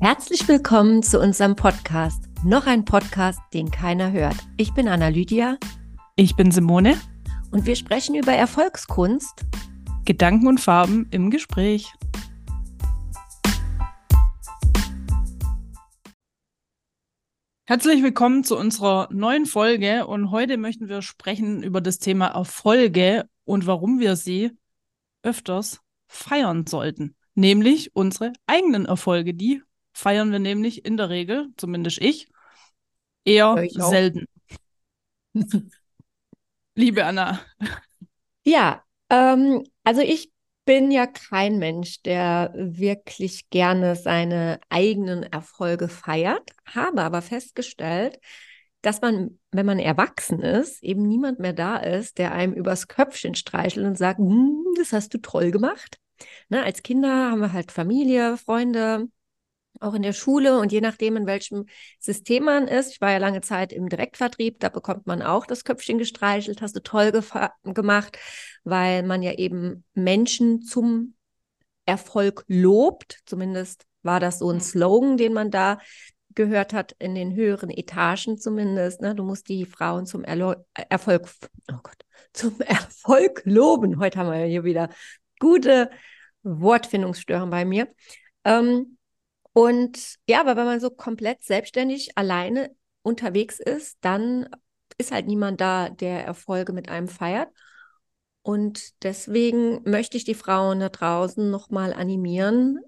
Herzlich willkommen zu unserem Podcast. Noch ein Podcast, den keiner hört. Ich bin Anna Lydia. Ich bin Simone. Und wir sprechen über Erfolgskunst. Gedanken und Farben im Gespräch. Herzlich willkommen zu unserer neuen Folge und heute möchten wir sprechen über das Thema Erfolge und warum wir sie öfters feiern sollten, nämlich unsere eigenen Erfolge, die feiern wir nämlich in der Regel, zumindest ich, eher ich selten. Liebe Anna. Ja, ähm, also ich bin ja kein Mensch, der wirklich gerne seine eigenen Erfolge feiert, habe aber festgestellt, dass man, wenn man erwachsen ist, eben niemand mehr da ist, der einem übers Köpfchen streichelt und sagt, hm, das hast du toll gemacht. Ne, als Kinder haben wir halt Familie, Freunde, auch in der Schule und je nachdem, in welchem System man ist. Ich war ja lange Zeit im Direktvertrieb, da bekommt man auch das Köpfchen gestreichelt, hast du toll gemacht, weil man ja eben Menschen zum Erfolg lobt. Zumindest war das so ein Slogan, den man da gehört hat, in den höheren Etagen zumindest. Ne? Du musst die Frauen zum Erlo Erfolg, oh Gott, zum Erfolg loben. Heute haben wir ja hier wieder gute Wortfindungsstörungen bei mir. Ähm, und ja, aber wenn man so komplett selbstständig alleine unterwegs ist, dann ist halt niemand da, der Erfolge mit einem feiert. Und deswegen möchte ich die Frauen da draußen nochmal animieren,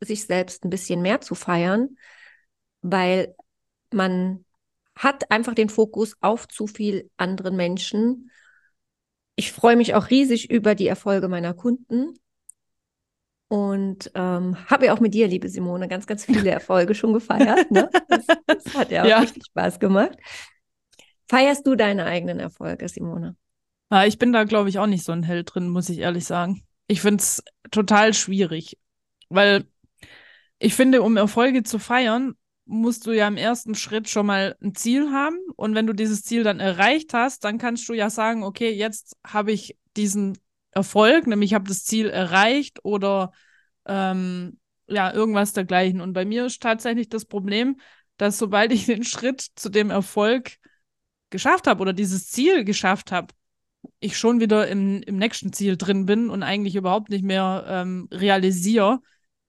sich selbst ein bisschen mehr zu feiern, weil man hat einfach den Fokus auf zu viel anderen Menschen. Ich freue mich auch riesig über die Erfolge meiner Kunden, und ähm, habe ja auch mit dir, liebe Simone, ganz, ganz viele Erfolge schon gefeiert. Ne? Das, das, hat ja auch ja. richtig Spaß gemacht. Feierst du deine eigenen Erfolge, Simone? Ja, ich bin da, glaube ich, auch nicht so ein Held drin, muss ich ehrlich sagen. Ich finde es total schwierig, weil ich finde, um Erfolge zu feiern, musst du ja im ersten Schritt schon mal ein Ziel haben. Und wenn du dieses Ziel dann erreicht hast, dann kannst du ja sagen, okay, jetzt habe ich diesen Erfolg, nämlich ich habe das Ziel erreicht oder ähm, ja, irgendwas dergleichen. Und bei mir ist tatsächlich das Problem, dass sobald ich den Schritt zu dem Erfolg geschafft habe oder dieses Ziel geschafft habe, ich schon wieder im, im nächsten Ziel drin bin und eigentlich überhaupt nicht mehr ähm, realisiere,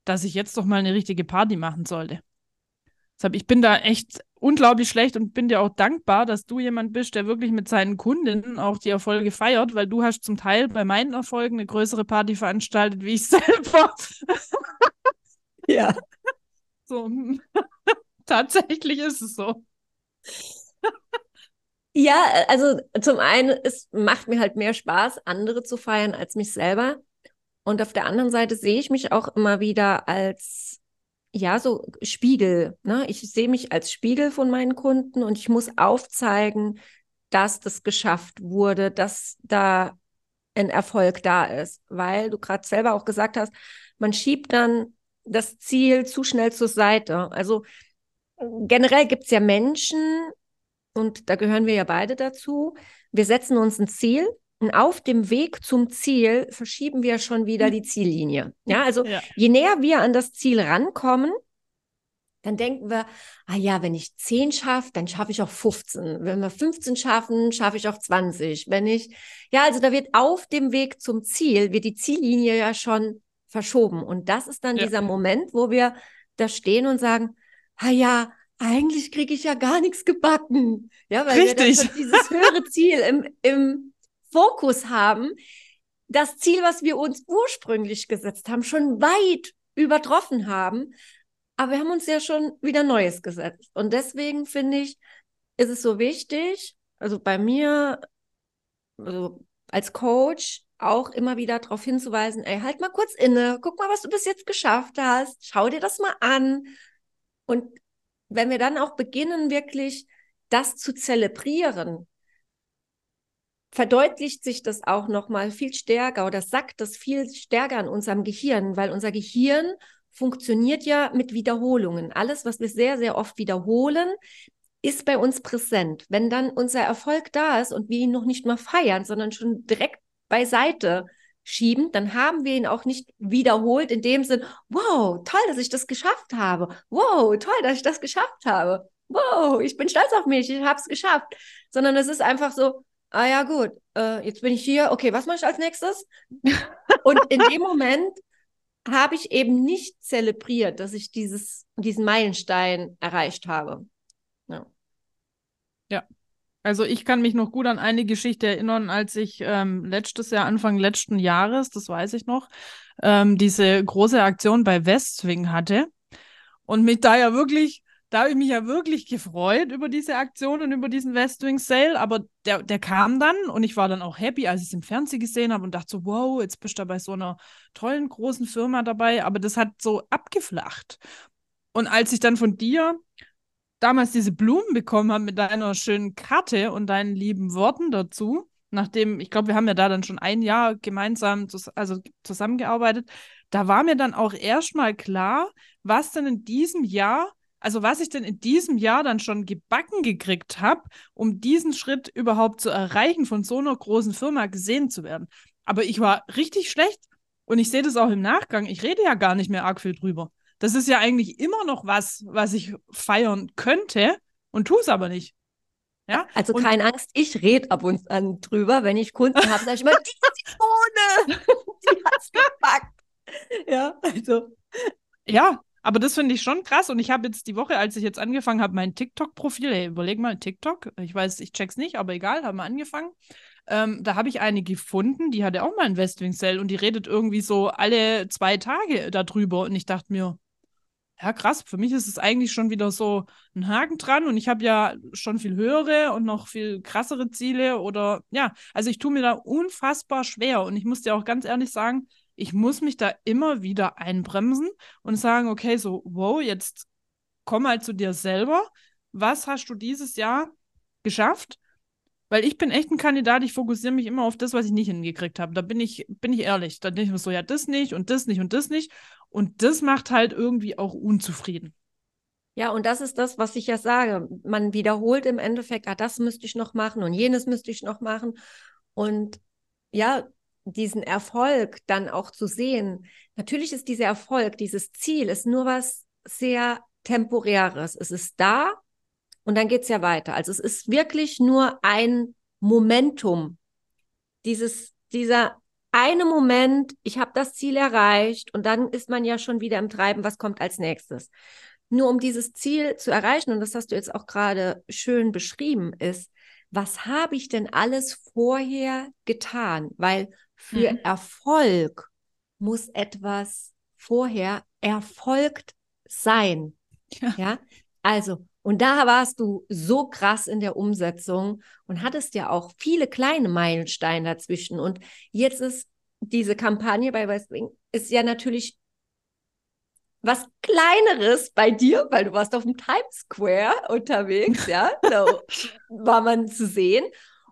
dass ich jetzt doch mal eine richtige Party machen sollte. Deshalb, ich bin da echt unglaublich schlecht und bin dir auch dankbar, dass du jemand bist, der wirklich mit seinen Kundinnen auch die Erfolge feiert, weil du hast zum Teil bei meinen Erfolgen eine größere Party veranstaltet wie ich selber. ja. So. Tatsächlich ist es so. Ja, also zum einen, es macht mir halt mehr Spaß, andere zu feiern als mich selber. Und auf der anderen Seite sehe ich mich auch immer wieder als ja, so Spiegel. Ne? Ich sehe mich als Spiegel von meinen Kunden und ich muss aufzeigen, dass das geschafft wurde, dass da ein Erfolg da ist, weil du gerade selber auch gesagt hast, man schiebt dann das Ziel zu schnell zur Seite. Also generell gibt es ja Menschen, und da gehören wir ja beide dazu, wir setzen uns ein Ziel auf dem Weg zum Ziel verschieben wir schon wieder die Ziellinie. Ja, also ja. je näher wir an das Ziel rankommen, dann denken wir, ah ja, wenn ich 10 schaffe, dann schaffe ich auch 15. Wenn wir 15 schaffen, schaffe ich auch 20. Wenn ich, ja, also da wird auf dem Weg zum Ziel, wird die Ziellinie ja schon verschoben. Und das ist dann ja. dieser Moment, wo wir da stehen und sagen, ah ja, eigentlich kriege ich ja gar nichts gebacken. Ja, weil Richtig. wir dann dieses höhere Ziel im, im Fokus haben, das Ziel, was wir uns ursprünglich gesetzt haben, schon weit übertroffen haben. Aber wir haben uns ja schon wieder Neues gesetzt. Und deswegen finde ich, ist es so wichtig, also bei mir, also als Coach, auch immer wieder darauf hinzuweisen, ey, halt mal kurz inne, guck mal, was du bis jetzt geschafft hast, schau dir das mal an. Und wenn wir dann auch beginnen, wirklich das zu zelebrieren, verdeutlicht sich das auch noch mal viel stärker oder sagt das viel stärker an unserem Gehirn, weil unser Gehirn funktioniert ja mit Wiederholungen. Alles, was wir sehr, sehr oft wiederholen, ist bei uns präsent. Wenn dann unser Erfolg da ist und wir ihn noch nicht mal feiern, sondern schon direkt beiseite schieben, dann haben wir ihn auch nicht wiederholt in dem Sinn, wow, toll, dass ich das geschafft habe. Wow, toll, dass ich das geschafft habe. Wow, ich bin stolz auf mich, ich habe es geschafft. Sondern es ist einfach so, ah ja gut, äh, jetzt bin ich hier, okay, was mache ich als nächstes? Und in dem Moment habe ich eben nicht zelebriert, dass ich dieses, diesen Meilenstein erreicht habe. Ja. ja. Also ich kann mich noch gut an eine Geschichte erinnern, als ich ähm, letztes Jahr, Anfang letzten Jahres, das weiß ich noch, ähm, diese große Aktion bei Westwing hatte und mich da ja wirklich da habe ich mich ja wirklich gefreut über diese Aktion und über diesen Westwing Sale, aber der, der kam dann und ich war dann auch happy, als ich es im Fernsehen gesehen habe und dachte so, wow, jetzt bist du bei so einer tollen großen Firma dabei, aber das hat so abgeflacht. Und als ich dann von dir damals diese Blumen bekommen habe mit deiner schönen Karte und deinen lieben Worten dazu, nachdem, ich glaube, wir haben ja da dann schon ein Jahr gemeinsam also zusammengearbeitet, da war mir dann auch erstmal klar, was denn in diesem Jahr also was ich denn in diesem Jahr dann schon gebacken gekriegt habe, um diesen Schritt überhaupt zu erreichen, von so einer großen Firma gesehen zu werden. Aber ich war richtig schlecht und ich sehe das auch im Nachgang. Ich rede ja gar nicht mehr arg viel drüber. Das ist ja eigentlich immer noch was, was ich feiern könnte und tue es aber nicht. Ja? Also und keine Angst, ich rede ab und an drüber. Wenn ich Kunden habe, sage ich immer, die Zitrone, die hat's gepackt. Ja, also. Ja, aber das finde ich schon krass. Und ich habe jetzt die Woche, als ich jetzt angefangen habe, mein TikTok-Profil, hey, überleg mal, TikTok, ich weiß, ich check's nicht, aber egal, haben wir angefangen. Ähm, da habe ich eine gefunden, die hatte auch mal ein Westwing Cell und die redet irgendwie so alle zwei Tage darüber. Und ich dachte mir, ja, krass, für mich ist es eigentlich schon wieder so ein Haken dran und ich habe ja schon viel höhere und noch viel krassere Ziele oder ja, also ich tue mir da unfassbar schwer und ich muss dir auch ganz ehrlich sagen, ich muss mich da immer wieder einbremsen und sagen, okay, so, wow, jetzt komm halt zu dir selber. Was hast du dieses Jahr geschafft? Weil ich bin echt ein Kandidat, ich fokussiere mich immer auf das, was ich nicht hingekriegt habe. Da bin ich, bin ich ehrlich. Da denke ich mir so, ja, das nicht und das nicht und das nicht. Und das macht halt irgendwie auch unzufrieden. Ja, und das ist das, was ich ja sage. Man wiederholt im Endeffekt, ah, das müsste ich noch machen und jenes müsste ich noch machen. Und ja, diesen Erfolg dann auch zu sehen. Natürlich ist dieser Erfolg, dieses Ziel, ist nur was sehr temporäres. Es ist da und dann geht es ja weiter. Also es ist wirklich nur ein Momentum. Dieses, dieser eine Moment, ich habe das Ziel erreicht und dann ist man ja schon wieder im Treiben, was kommt als nächstes. Nur um dieses Ziel zu erreichen, und das hast du jetzt auch gerade schön beschrieben, ist, was habe ich denn alles vorher getan? Weil für mhm. Erfolg muss etwas vorher erfolgt sein. Ja. ja. Also, und da warst du so krass in der Umsetzung und hattest ja auch viele kleine Meilensteine dazwischen. Und jetzt ist diese Kampagne bei Westwing ist ja natürlich was Kleineres bei dir, weil du warst auf dem Times Square unterwegs, ja, so war man zu sehen.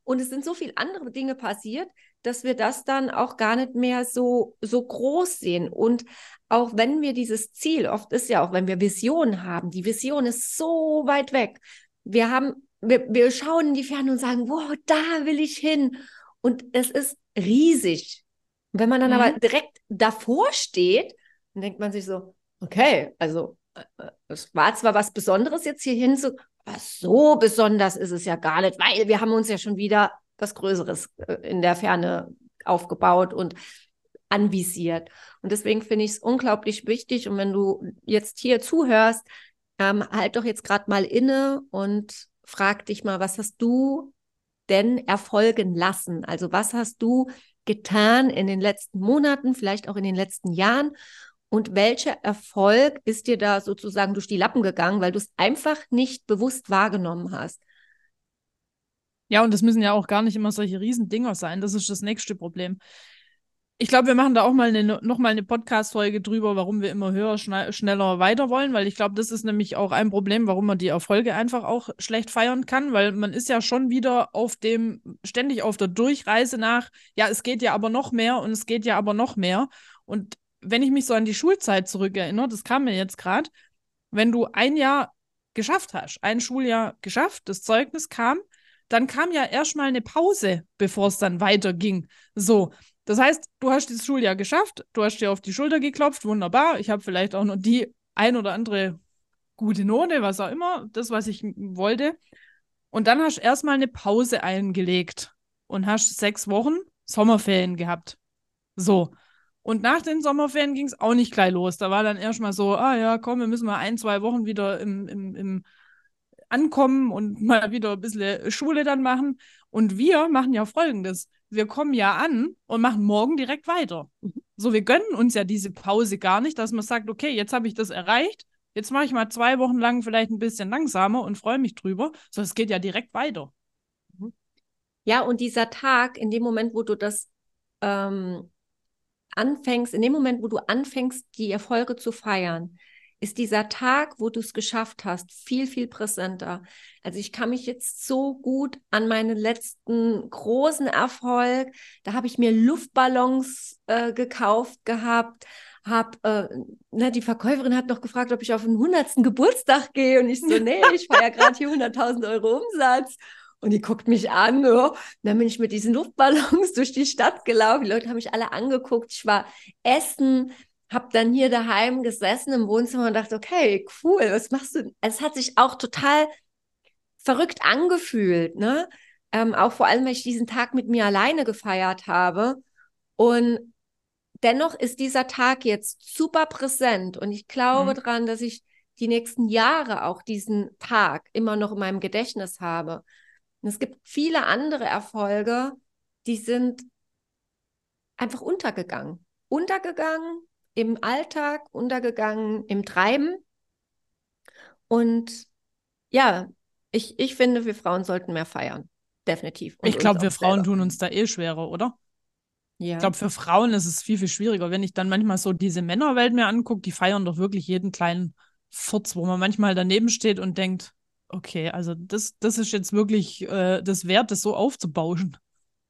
Und es sind so viele andere Dinge passiert, dass wir das dann auch gar nicht mehr so, so groß sehen. Und auch wenn wir dieses Ziel, oft ist ja auch, wenn wir Visionen haben, die Vision ist so weit weg. Wir haben, wir, wir schauen in die Ferne und sagen, wow, da will ich hin. Und es ist riesig. wenn man dann mhm. aber direkt davor steht, dann denkt man sich so, okay, also äh, es war zwar was Besonderes jetzt hier hin, so, aber so besonders ist es ja gar nicht, weil wir haben uns ja schon wieder was Größeres äh, in der Ferne aufgebaut und anvisiert. Und deswegen finde ich es unglaublich wichtig. Und wenn du jetzt hier zuhörst, ähm, halt doch jetzt gerade mal inne und frag dich mal, was hast du denn erfolgen lassen? Also was hast du getan in den letzten Monaten, vielleicht auch in den letzten Jahren? Und welcher Erfolg ist dir da sozusagen durch die Lappen gegangen, weil du es einfach nicht bewusst wahrgenommen hast? Ja, und das müssen ja auch gar nicht immer solche Riesendinger sein. Das ist das nächste Problem. Ich glaube, wir machen da auch mal eine, noch mal eine Podcast-Folge drüber, warum wir immer höher, schne schneller, weiter wollen, weil ich glaube, das ist nämlich auch ein Problem, warum man die Erfolge einfach auch schlecht feiern kann, weil man ist ja schon wieder auf dem, ständig auf der Durchreise nach, ja, es geht ja aber noch mehr und es geht ja aber noch mehr. Und wenn ich mich so an die Schulzeit zurückerinnere, das kam mir jetzt gerade, wenn du ein Jahr geschafft hast, ein Schuljahr geschafft, das Zeugnis kam, dann kam ja erstmal eine Pause, bevor es dann weiterging. So. Das heißt, du hast dieses Schuljahr geschafft, du hast dir auf die Schulter geklopft, wunderbar. Ich habe vielleicht auch noch die ein oder andere gute Note, was auch immer, das, was ich wollte. Und dann hast du erstmal eine Pause eingelegt und hast sechs Wochen Sommerferien gehabt. So. Und nach den Sommerferien ging es auch nicht gleich los. Da war dann erstmal so, ah ja, komm, wir müssen mal ein, zwei Wochen wieder im, im, im ankommen und mal wieder ein bisschen Schule dann machen. Und wir machen ja folgendes. Wir kommen ja an und machen morgen direkt weiter. Mhm. So, wir gönnen uns ja diese Pause gar nicht, dass man sagt, okay, jetzt habe ich das erreicht. Jetzt mache ich mal zwei Wochen lang vielleicht ein bisschen langsamer und freue mich drüber. So, es geht ja direkt weiter. Mhm. Ja, und dieser Tag, in dem Moment, wo du das ähm, anfängst, in dem Moment, wo du anfängst, die Erfolge zu feiern, ist dieser Tag, wo du es geschafft hast, viel, viel präsenter. Also ich kann mich jetzt so gut an meinen letzten großen Erfolg, da habe ich mir Luftballons äh, gekauft gehabt, habe, äh, ne, die Verkäuferin hat noch gefragt, ob ich auf den 100. Geburtstag gehe und ich so, nee, ich feiere gerade hier 100.000 Euro Umsatz. Und die guckt mich an. Oh. dann bin ich mit diesen Luftballons durch die Stadt gelaufen. Die Leute haben mich alle angeguckt. Ich war essen, habe dann hier daheim gesessen im Wohnzimmer und dachte, okay, cool, was machst du? Also es hat sich auch total verrückt angefühlt, ne? Ähm, auch vor allem, weil ich diesen Tag mit mir alleine gefeiert habe. Und dennoch ist dieser Tag jetzt super präsent und ich glaube mhm. daran, dass ich die nächsten Jahre auch diesen Tag immer noch in meinem Gedächtnis habe. Und es gibt viele andere Erfolge, die sind einfach untergegangen. Untergegangen im Alltag, untergegangen im Treiben. Und ja, ich, ich finde, wir Frauen sollten mehr feiern. Definitiv. Und ich glaube, wir Frauen selber. tun uns da eh schwerer, oder? Ja. Ich glaube, für Frauen ist es viel, viel schwieriger. Wenn ich dann manchmal so diese Männerwelt mir angucke, die feiern doch wirklich jeden kleinen Furz, wo man manchmal daneben steht und denkt, Okay, also das, das ist jetzt wirklich äh, das wert, das so aufzubauschen.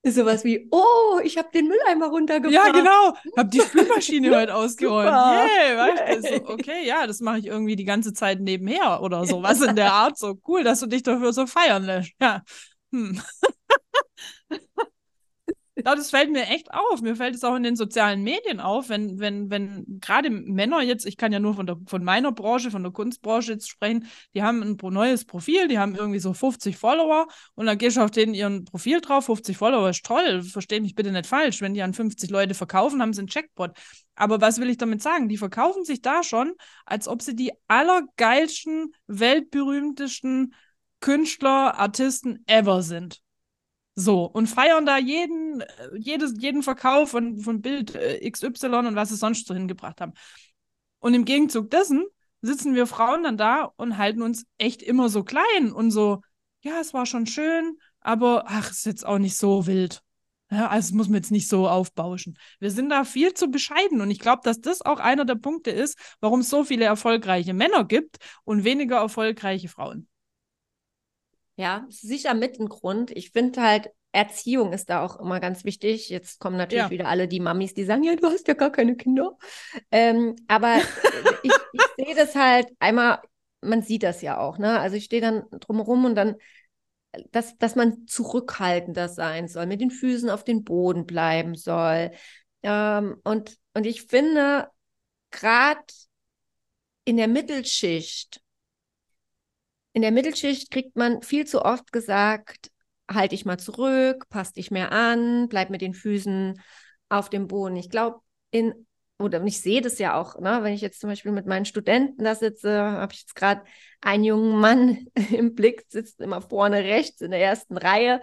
Sowas wie, oh, ich habe den Mülleimer runtergebracht. Ja, genau. Hab die Spülmaschine heute ausgeräumt. Yeah, weißt du, okay, ja, das mache ich irgendwie die ganze Zeit nebenher oder sowas in der Art. So cool, dass du dich dafür so feiern lässt. Ja. Hm. Ja, das fällt mir echt auf. Mir fällt es auch in den sozialen Medien auf, wenn, wenn, wenn gerade Männer jetzt, ich kann ja nur von, der, von meiner Branche, von der Kunstbranche jetzt sprechen, die haben ein neues Profil, die haben irgendwie so 50 Follower und dann gehst du auf denen ihren Profil drauf, 50 Follower ist toll, versteh mich bitte nicht falsch. Wenn die an 50 Leute verkaufen, haben sie einen Checkpot. Aber was will ich damit sagen? Die verkaufen sich da schon, als ob sie die allergeilsten, weltberühmtesten Künstler, Artisten ever sind. So, und feiern da jeden, äh, jedes, jeden Verkauf von, von Bild äh, XY und was sie sonst so hingebracht haben. Und im Gegenzug dessen sitzen wir Frauen dann da und halten uns echt immer so klein und so, ja, es war schon schön, aber ach, ist jetzt auch nicht so wild. Ja, also muss man jetzt nicht so aufbauschen. Wir sind da viel zu bescheiden und ich glaube, dass das auch einer der Punkte ist, warum es so viele erfolgreiche Männer gibt und weniger erfolgreiche Frauen. Ja, sicher mit ein Grund. Ich finde halt, Erziehung ist da auch immer ganz wichtig. Jetzt kommen natürlich ja. wieder alle die Mamis, die sagen, ja, du hast ja gar keine Kinder. Ähm, aber ich, ich sehe das halt einmal, man sieht das ja auch, ne? Also ich stehe dann drumherum und dann, dass, dass man zurückhaltender sein soll, mit den Füßen auf den Boden bleiben soll. Ähm, und, und ich finde, gerade in der Mittelschicht in der Mittelschicht kriegt man viel zu oft gesagt, halt dich mal zurück, pass dich mehr an, bleib mit den Füßen auf dem Boden. Ich glaube, in, oder ich sehe das ja auch, ne, wenn ich jetzt zum Beispiel mit meinen Studenten da sitze, habe ich jetzt gerade einen jungen Mann im Blick, sitzt immer vorne rechts in der ersten Reihe,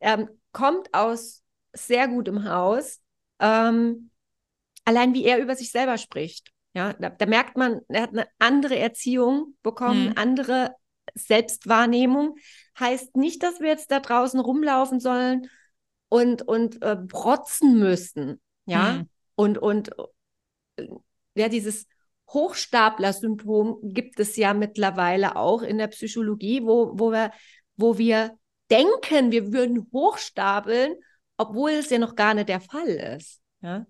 ähm, kommt aus sehr gutem Haus, ähm, allein wie er über sich selber spricht. Ja, da, da, merkt man, er hat eine andere Erziehung bekommen, hm. andere Selbstwahrnehmung. Heißt nicht, dass wir jetzt da draußen rumlaufen sollen und, und äh, protzen müssen. Ja. Hm. Und, und äh, ja, dieses Hochstapler-Syndrom gibt es ja mittlerweile auch in der Psychologie, wo, wo, wir, wo wir denken, wir würden hochstapeln, obwohl es ja noch gar nicht der Fall ist. Ja?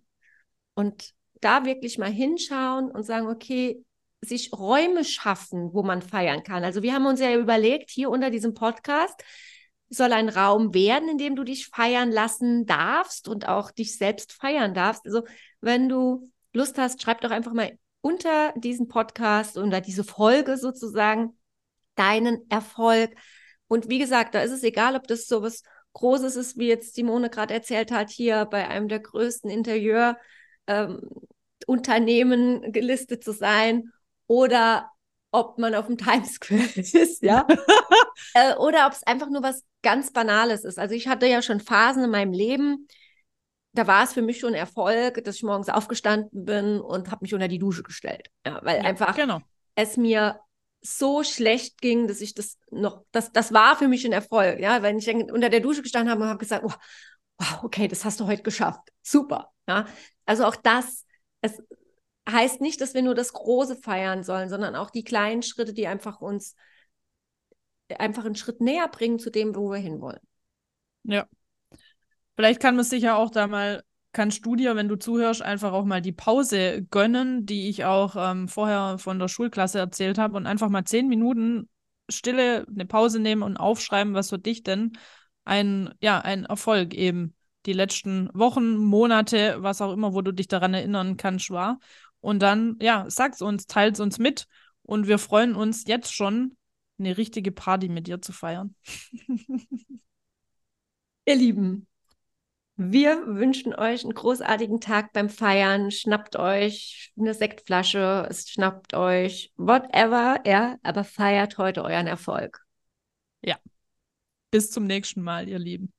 Und da wirklich mal hinschauen und sagen, okay, sich Räume schaffen, wo man feiern kann. Also wir haben uns ja überlegt, hier unter diesem Podcast, soll ein Raum werden, in dem du dich feiern lassen darfst und auch dich selbst feiern darfst. Also, wenn du Lust hast, schreib doch einfach mal unter diesen Podcast oder diese Folge sozusagen deinen Erfolg. Und wie gesagt, da ist es egal, ob das so was Großes ist, wie jetzt Simone gerade erzählt hat, hier bei einem der größten Interieurunternehmen ähm, gelistet zu sein oder ob man auf dem Times Square ist, ja. äh, oder ob es einfach nur was ganz Banales ist. Also ich hatte ja schon Phasen in meinem Leben, da war es für mich schon Erfolg, dass ich morgens aufgestanden bin und habe mich unter die Dusche gestellt. Ja, weil ja, einfach genau. es mir so schlecht ging, dass ich das noch, das, das war für mich ein Erfolg. Ja, wenn ich unter der Dusche gestanden habe und habe gesagt, oh, wow, okay, das hast du heute geschafft. Super. Ja, also auch das, es heißt nicht, dass wir nur das Große feiern sollen, sondern auch die kleinen Schritte, die einfach uns einfach einen Schritt näher bringen zu dem, wo wir hinwollen. Ja. Vielleicht kann man sich ja auch da mal, kannst du dir, wenn du zuhörst, einfach auch mal die Pause gönnen, die ich auch ähm, vorher von der Schulklasse erzählt habe und einfach mal zehn Minuten Stille, eine Pause nehmen und aufschreiben, was für dich denn ein, ja, ein Erfolg eben die letzten Wochen, Monate, was auch immer, wo du dich daran erinnern kannst, war. Und dann, ja, sag's uns, teilt's uns mit und wir freuen uns jetzt schon, eine richtige Party mit dir zu feiern. Ihr Lieben, wir wünschen euch einen großartigen Tag beim Feiern. Schnappt euch eine Sektflasche, schnappt euch whatever, ja, aber feiert heute euren Erfolg. Ja. Bis zum nächsten Mal, ihr Lieben.